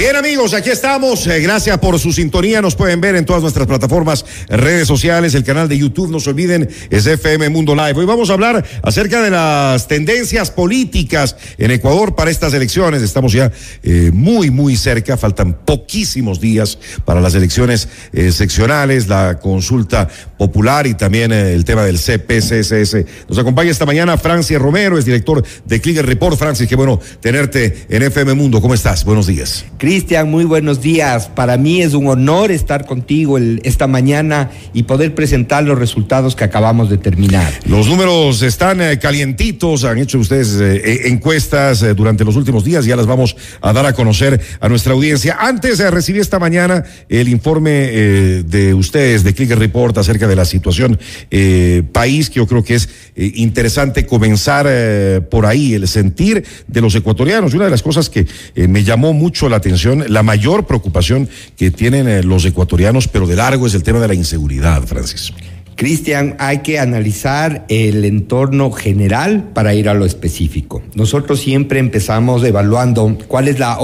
Bien amigos, aquí estamos. Eh, gracias por su sintonía. Nos pueden ver en todas nuestras plataformas, redes sociales, el canal de YouTube. No se olviden, es FM Mundo Live. Hoy vamos a hablar acerca de las tendencias políticas en Ecuador para estas elecciones. Estamos ya eh, muy, muy cerca. Faltan poquísimos días para las elecciones eh, seccionales, la consulta popular y también el tema del CPCSS. Nos acompaña esta mañana Francis Romero, es director de Clicker Report. Francis, qué bueno tenerte en FM Mundo. ¿Cómo estás? Buenos días. Cristian, muy buenos días. Para mí es un honor estar contigo esta mañana y poder presentar los resultados que acabamos de terminar. Los números están eh, calientitos, han hecho ustedes eh, eh, encuestas durante los últimos días, ya las vamos a dar a conocer a nuestra audiencia. Antes de recibir esta mañana el informe de ustedes de Clicker Report acerca de la situación país, que yo creo que es interesante comenzar por ahí, el sentir de los ecuatorianos. Una de las cosas que me llamó mucho la atención la mayor preocupación que tienen eh, los ecuatorianos, pero de largo, es el tema de la inseguridad, Francis. Cristian, hay que analizar el entorno general para ir a lo específico. Nosotros siempre empezamos evaluando cuál es la,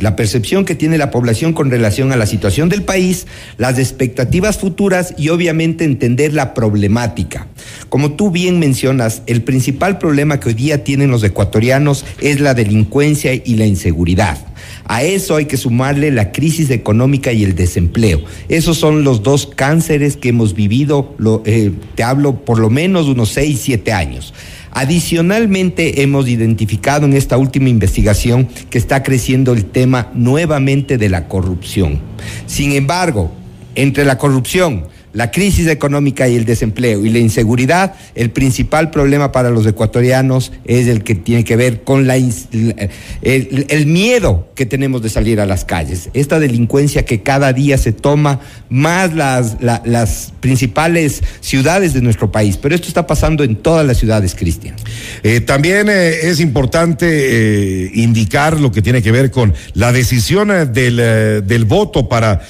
la percepción que tiene la población con relación a la situación del país, las expectativas futuras y obviamente entender la problemática. Como tú bien mencionas, el principal problema que hoy día tienen los ecuatorianos es la delincuencia y la inseguridad. A eso hay que sumarle la crisis económica y el desempleo. Esos son los dos cánceres que hemos vivido, eh, te hablo por lo menos unos seis, siete años. Adicionalmente, hemos identificado en esta última investigación que está creciendo el tema nuevamente de la corrupción. Sin embargo, entre la corrupción, la crisis económica y el desempleo y la inseguridad, el principal problema para los ecuatorianos es el que tiene que ver con la, el, miedo que tenemos de salir a las calles. Esta delincuencia que cada día se toma más las, las principales ciudades de nuestro país. Pero esto está pasando en todas las ciudades, Cristian. Eh, también eh, es importante eh, indicar lo que tiene que ver con la decisión del, del voto para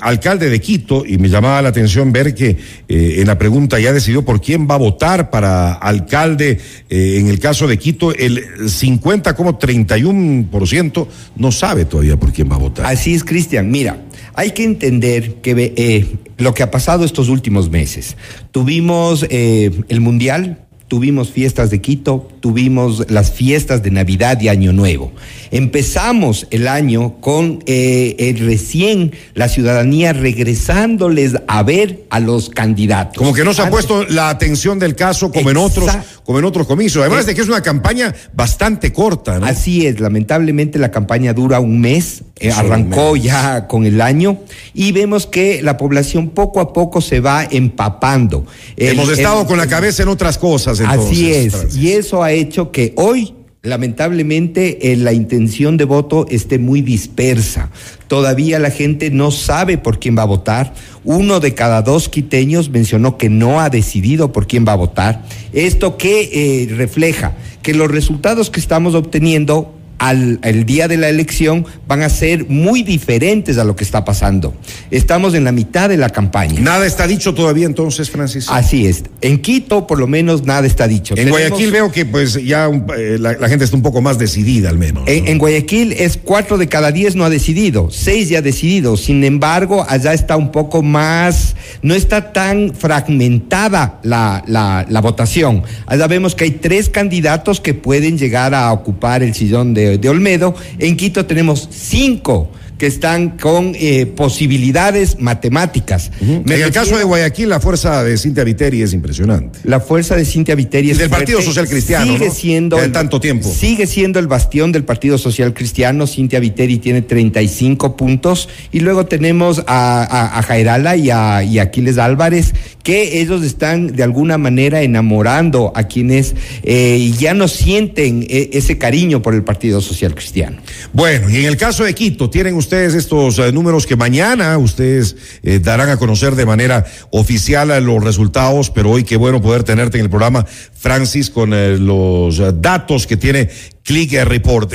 alcalde de Quito, y me llamaba la atención ver que eh, en la pregunta ya decidió por quién va a votar para alcalde. Eh, en el caso de Quito, el 50 como 31% no sabe todavía por quién va a votar. Así es, Cristian. Mira, hay que entender que eh, lo que ha pasado estos últimos meses. Tuvimos el Mundial, tuvimos fiestas de Quito, tuvimos las fiestas de Navidad y Año Nuevo. Empezamos el año con eh, recién la ciudadanía regresándoles a ver a los candidatos. Como que no se ha puesto la atención del caso como en otros, como en otros comicios. Además de que es una campaña bastante corta. ¿no? Así es, lamentablemente la campaña dura un mes, eh, arrancó ya con el año y vemos que la población poco a poco se va empapando. Hemos estado con la cabeza en otras cosas. Entonces, así es, y eso ha hecho que hoy lamentablemente eh, la intención de voto esté muy dispersa. Todavía la gente no sabe por quién va a votar. Uno de cada dos quiteños mencionó que no ha decidido por quién va a votar. Esto que eh, refleja que los resultados que estamos obteniendo al el día de la elección van a ser muy diferentes a lo que está pasando. Estamos en la mitad de la campaña. Nada está dicho todavía entonces, Francis. Así es. En Quito, por lo menos, nada está dicho. En Guayaquil veo que pues ya eh, la, gente está un poco más decidida al menos. En, Guayaquil es cuatro de cada diez no ha decidido, seis ya ha decidido. Sin embargo, allá está un poco más, no está tan fragmentada la, la, la votación. Allá vemos que hay tres candidatos que pueden llegar a ocupar el sillón de de, Olmedo. En Quito tenemos cinco que están con eh, posibilidades matemáticas. En el caso de Guayaquil, la fuerza de Cintia Viteri es impresionante. La fuerza de Cintia Viteri es del Partido Social Cristiano. Sigue siendo. En tanto tiempo. Sigue siendo el bastión del Partido Social Cristiano. Cintia Viteri tiene 35 puntos. Y luego tenemos a, a, Jairala y a, y Aquiles Álvarez, que ellos están de alguna manera enamorando a quienes eh, ya no sienten eh, ese cariño por el Partido Social Cristiano. Bueno, y en el caso de Quito, tienen ustedes ustedes estos eh, números que mañana ustedes eh, darán a conocer de manera oficial los resultados, pero hoy qué bueno poder tenerte en el programa, Francis, con eh, los datos que tiene Click Report.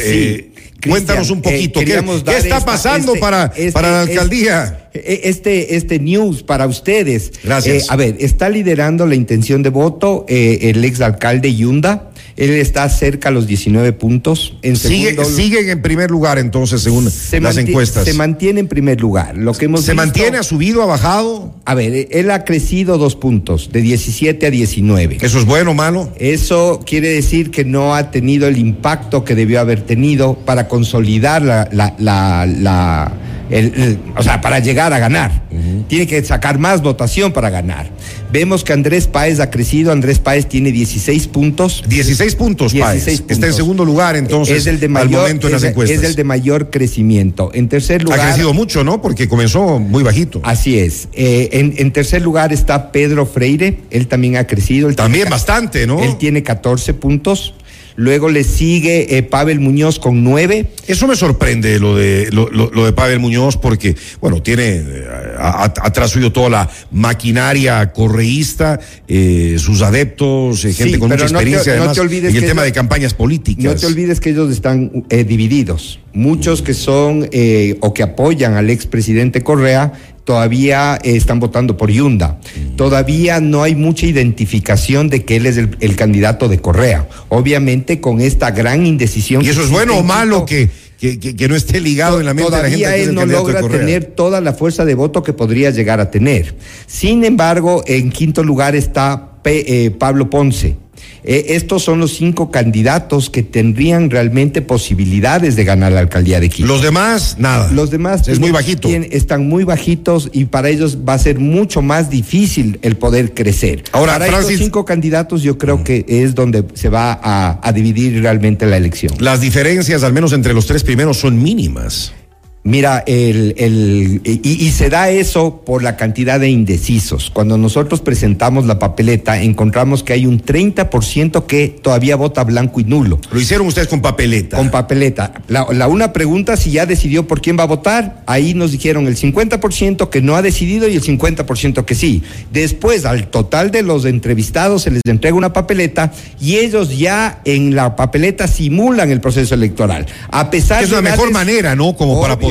Cuéntanos un poquito, ¿qué, está pasando este, para, este, para la alcaldía? Este, este news para ustedes. Gracias. Eh, a ver, está liderando la intención de voto eh, el exalcalde Yunda. Él está cerca a los 19 puntos. En sigue, siguen en primer lugar entonces, según las encuestas. Se mantiene en primer lugar. Lo que hemos ¿Se mantiene, ha subido, ha bajado? A ver, él ha crecido dos puntos, de 17 a 19. ¿Eso es bueno o malo? Eso quiere decir que no ha tenido el impacto que debió haber tenido para consolidar la, la, la, o sea, para llegar a ganar. Tiene que sacar más votación para ganar. Vemos que Andrés Páez ha crecido, Andrés Páez tiene 16 puntos. 16 puntos, 16 Puntos. Está en segundo lugar entonces es el de mayor, al momento en las encuestas. Es el de mayor crecimiento. En tercer lugar... Ha crecido mucho, ¿no? Porque comenzó muy bajito. Así es. Eh, en, tercer lugar está Pedro Freire, él también ha crecido. también bastante, ¿no? Él tiene 14 puntos. Luego le sigue eh, Pavel Muñoz con nueve. Eso me sorprende lo de lo, de Pavel Muñoz porque, bueno, tiene eh, atrás suyo toda la maquinaria correísta, eh, sus adeptos, gente con mucha experiencia además, en el tema de campañas políticas. No te olvides que ellos están divididos. Muchos que son o que apoyan al expresidente Correa todavía están votando por Yunda. Todavía no hay mucha identificación de que él es el, candidato de Correa. Obviamente con esta gran indecisión. ¿Y eso es bueno o malo que, que, no esté ligado en la mente de la gente? él no logra tener toda la fuerza de voto que podría llegar a tener. Sin embargo, en quinto lugar está eh, Pablo Ponce eh, estos son los cinco candidatos que tendrían realmente posibilidades de ganar la alcaldía de Quito. Los demás, nada. Los demás es muy bajito. están muy bajitos y para ellos va a ser mucho más difícil el poder crecer. Ahora, para estos cinco candidatos yo creo que es donde se va a, a dividir realmente la elección. Las diferencias, al menos entre los tres primeros, son mínimas. Mira, el, el, y, se da eso por la cantidad de indecisos. Cuando nosotros presentamos la papeleta, encontramos que hay un 30% que todavía vota blanco y nulo. Lo hicieron ustedes con papeleta. Con papeleta. La, la una pregunta si ya decidió por quién va a votar, ahí nos dijeron el 50% que no ha decidido y el 50% que sí. Después, al total de los entrevistados se les entrega una papeleta y ellos ya en la papeleta simulan el proceso electoral. A pesar es la mejor manera, ¿no? Como para poder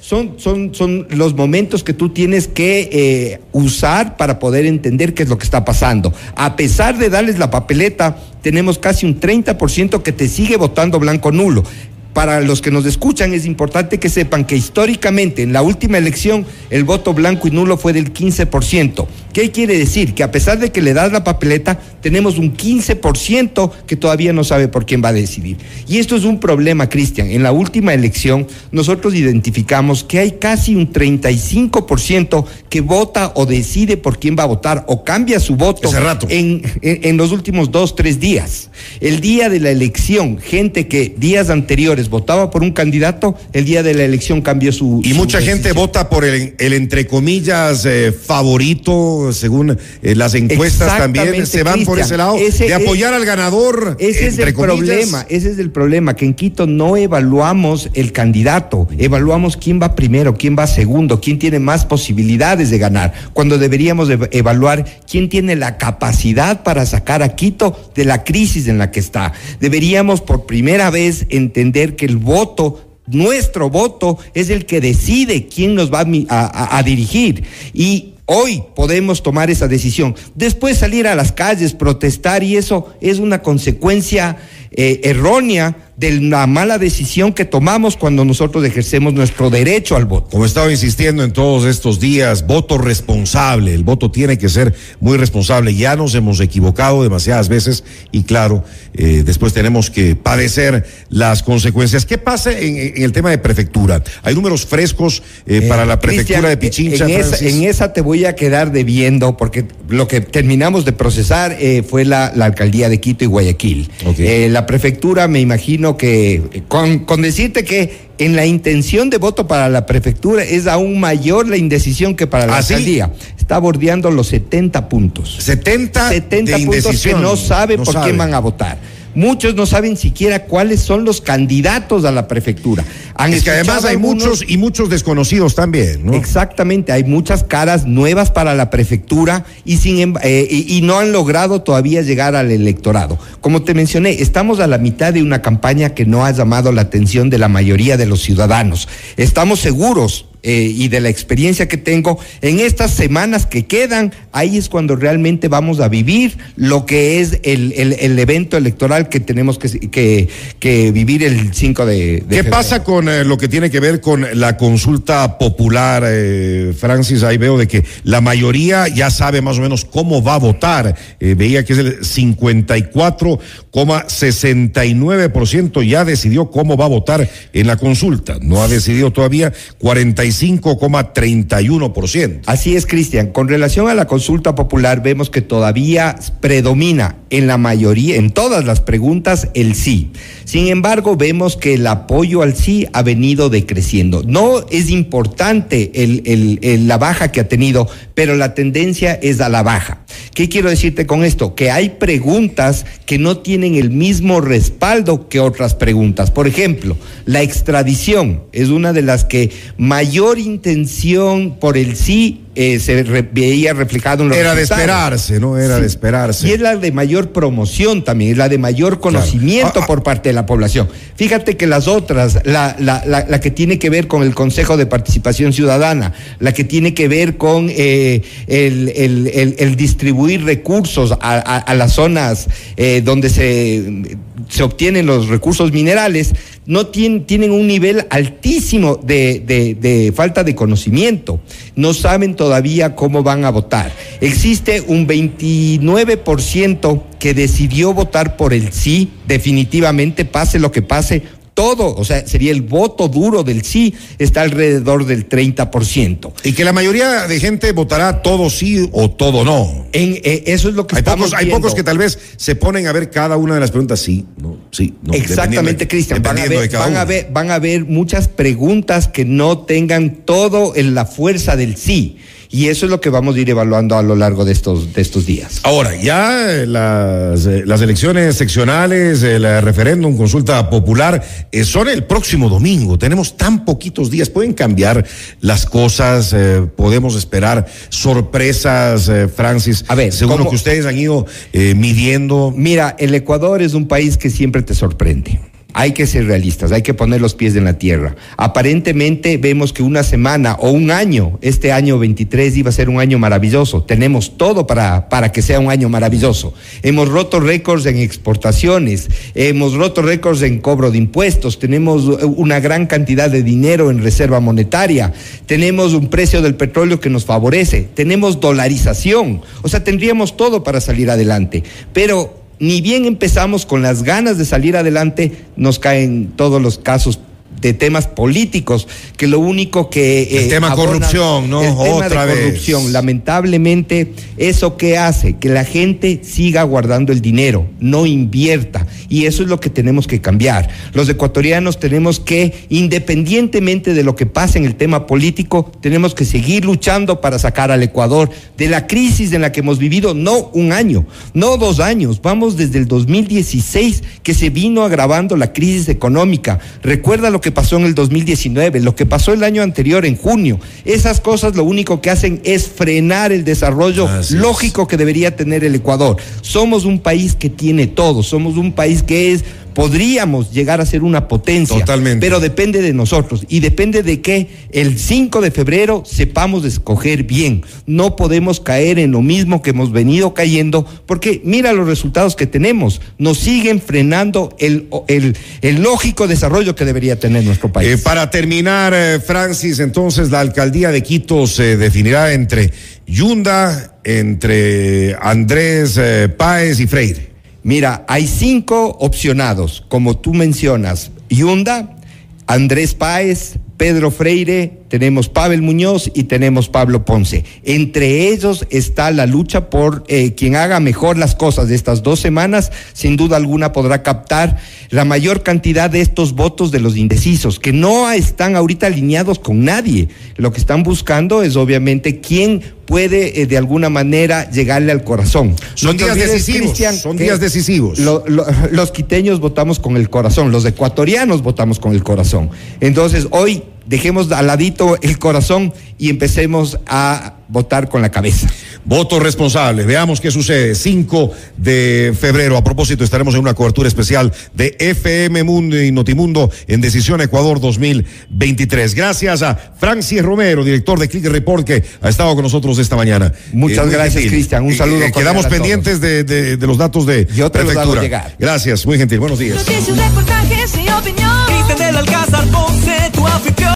son, son, son los momentos que tú tienes que eh, usar para poder entender qué es lo que está pasando. A pesar de darles la papeleta, tenemos casi un 30% que te sigue votando blanco nulo para los que nos escuchan es importante que sepan que históricamente en la última elección el voto blanco y nulo fue del 15%. ¿Qué quiere decir? Que a pesar de que le das la papeleta, tenemos un 15% que todavía no sabe por quién va a decidir. Y esto es un problema, Cristian. En la última elección nosotros identificamos que hay casi un 35% que vota o decide por quién va a votar o cambia su voto En, en los últimos dos, tres días. El día de la elección, gente que días anteriores votaba por un candidato, el día de la elección cambió su. Y mucha gente vota por el, el entre comillas eh, favorito, según eh, las encuestas también se van por ese lado de apoyar al ganador. Ese es el problema, ese es el problema, que en Quito no evaluamos el candidato, evaluamos quién va primero, quién va segundo, quién tiene más posibilidades de ganar, cuando deberíamos evaluar quién tiene la capacidad para sacar a Quito de la crisis en la que está. Deberíamos por primera vez entender que el voto nuestro voto es el que decide quién nos va a, dirigir. Y hoy podemos tomar esa decisión. Después salir a las calles, protestar, y eso es una consecuencia eh, errónea de la mala decisión que tomamos cuando nosotros ejercemos nuestro derecho al voto. Como he estado insistiendo en todos estos días, voto responsable. El voto tiene que ser muy responsable. Ya nos hemos equivocado demasiadas veces y claro, eh, después tenemos que padecer las consecuencias. ¿Qué pasa en, el tema de prefectura? ¿Hay números frescos eh, eh, para la prefectura de Pichincha? En esa, te voy a quedar debiendo porque lo que terminamos de procesar fue la, alcaldía de Quito y Guayaquil. la prefectura, me imagino, que, con, decirte que en la intención de voto para la prefectura es aún mayor la indecisión que para la ¿Ah, alcaldía. Está bordeando los 70 puntos. 70, 70 puntos que no sabe por quién van a votar. Muchos no saben siquiera cuáles son los candidatos a la prefectura. es que además hay muchos y muchos desconocidos también, ¿no? Exactamente, hay muchas caras nuevas para la prefectura y, sin, eh, y, no han logrado todavía llegar al electorado. Como te mencioné, estamos a la mitad de una campaña que no ha llamado la atención de la mayoría de los ciudadanos. Estamos seguros eh, y de la experiencia que tengo, en estas semanas que quedan, ahí es cuando realmente vamos a vivir lo que es el, el, evento electoral que tenemos que, que, vivir el 5 de, ¿Qué pasa con eh, lo que tiene que ver con la consulta popular, eh, Francis? Ahí veo de que la mayoría ya sabe más o menos cómo va a votar. veía que es el 54,69% ya decidió cómo va a votar en la consulta. No ha decidido todavía 45 5,31%. Así es, Cristian. Con relación a la consulta popular, vemos que todavía predomina en la mayoría, en todas las preguntas, el sí. Sin embargo, vemos que el apoyo al sí ha venido decreciendo. No es importante la baja que ha tenido, pero la tendencia es a la baja. ¿Qué quiero decirte con esto? Que hay preguntas que no tienen el mismo respaldo que otras preguntas. Por ejemplo, la extradición es una de las que mayor intención por el sí eh, se veía reflejado en los Era de esperarse, ¿no? Era de esperarse. Y es la de mayor promoción también, es la de mayor conocimiento ah, ah. por parte de la población. Fíjate que las otras, la, la, la, que tiene que ver con el Consejo de Participación Ciudadana, la que tiene que ver con eh, el, el, distribuir recursos a, a, las zonas eh, donde se, se obtienen los recursos minerales, no tienen, tienen un nivel altísimo de, de, de falta de conocimiento. No saben todavía cómo van a votar. Existe un 29% que decidió votar por el sí, definitivamente, pase lo que pase, todo, o sea, sería el voto duro del sí, está alrededor del 30%. Y que la mayoría de gente votará todo sí o todo no. En, eh, eso es lo que hay estamos pocos, Hay pocos que tal vez se ponen a ver cada una de las preguntas sí, no, sí, no. Exactamente, Cristian. Van, a ver, van, a ver, van a ver muchas preguntas que no tengan todo en la fuerza del sí. Y eso es lo que vamos a ir evaluando a lo largo de estos, de estos días. Ahora, ya las, eh, las elecciones seccionales, el referéndum, consulta popular, eh, son el próximo domingo. Tenemos tan poquitos días. Pueden cambiar las cosas, eh, podemos esperar sorpresas, Francis. A ver, según lo que ustedes han ido midiendo. Mira, el Ecuador es un país que siempre te sorprende. Hay que ser realistas, hay que poner los pies en la tierra. Aparentemente vemos que una semana o un año, este año 23 iba a ser un año maravilloso. Tenemos todo para, para que sea un año maravilloso. Hemos roto récords en exportaciones, hemos roto récords en cobro de impuestos, tenemos una gran cantidad de dinero en reserva monetaria, tenemos un precio del petróleo que nos favorece, tenemos dolarización, o sea, tendríamos todo para salir adelante. Pero ni bien empezamos con las ganas de salir adelante, nos caen todos los casos de temas políticos, que lo único que... el eh, tema corrupción, ¿no? El tema Otra de corrupción. Lamentablemente, ¿eso qué hace? Que la gente siga guardando el dinero, no invierta. Y eso es lo que tenemos que cambiar. Los ecuatorianos tenemos que, independientemente de lo que pase en el tema político, tenemos que seguir luchando para sacar al Ecuador de la crisis en la que hemos vivido, no un año, no dos años, vamos desde el 2016 que se vino agravando la crisis económica. Recuerda lo que pasó en el 2019, lo que pasó el año anterior, en junio. Esas cosas lo único que hacen es frenar el desarrollo lógico que debería tener el Ecuador. Somos un país que tiene todo, somos un país que es podríamos llegar a ser una potencia. Totalmente. Pero depende de nosotros y depende de que el 5 de febrero sepamos escoger bien. No podemos caer en lo mismo que hemos venido cayendo porque mira los resultados que tenemos. Nos siguen frenando el, el, lógico desarrollo que debería tener nuestro país. Eh, para terminar, eh, Francis, entonces la alcaldía de Quito se definirá entre Yunda, entre Andrés eh, Páez y Freire. Mira, hay cinco opcionados, como tú mencionas, Yunda, Andrés Páez, Pedro Freire, tenemos Pavel Muñoz y tenemos Pablo Ponce. Entre ellos está la lucha por eh, quien haga mejor las cosas de estas dos semanas, sin duda alguna podrá captar la mayor cantidad de estos votos de los indecisos, que no están ahorita alineados con nadie. Lo que están buscando es obviamente quién puede eh, de alguna manera llegarle al corazón. Son días decisivos. son días decisivos. los quiteños votamos con el corazón, los ecuatorianos votamos con el corazón. Entonces, hoy dejemos al ladito el corazón y empecemos a votar con la cabeza. Voto responsable. Veamos qué sucede. 5 de febrero. A propósito, estaremos en una cobertura especial de FM Mundo y Notimundo en Decisión Ecuador 2023. Gracias a Francis Romero, director de Click Report, que ha estado con nosotros esta mañana. Muchas eh, gracias, Cristian. Un saludo. Eh, quedamos pendientes de, de, de, los datos de Yo te prefectura. Los llegar. Gracias, muy gentil. Buenos días.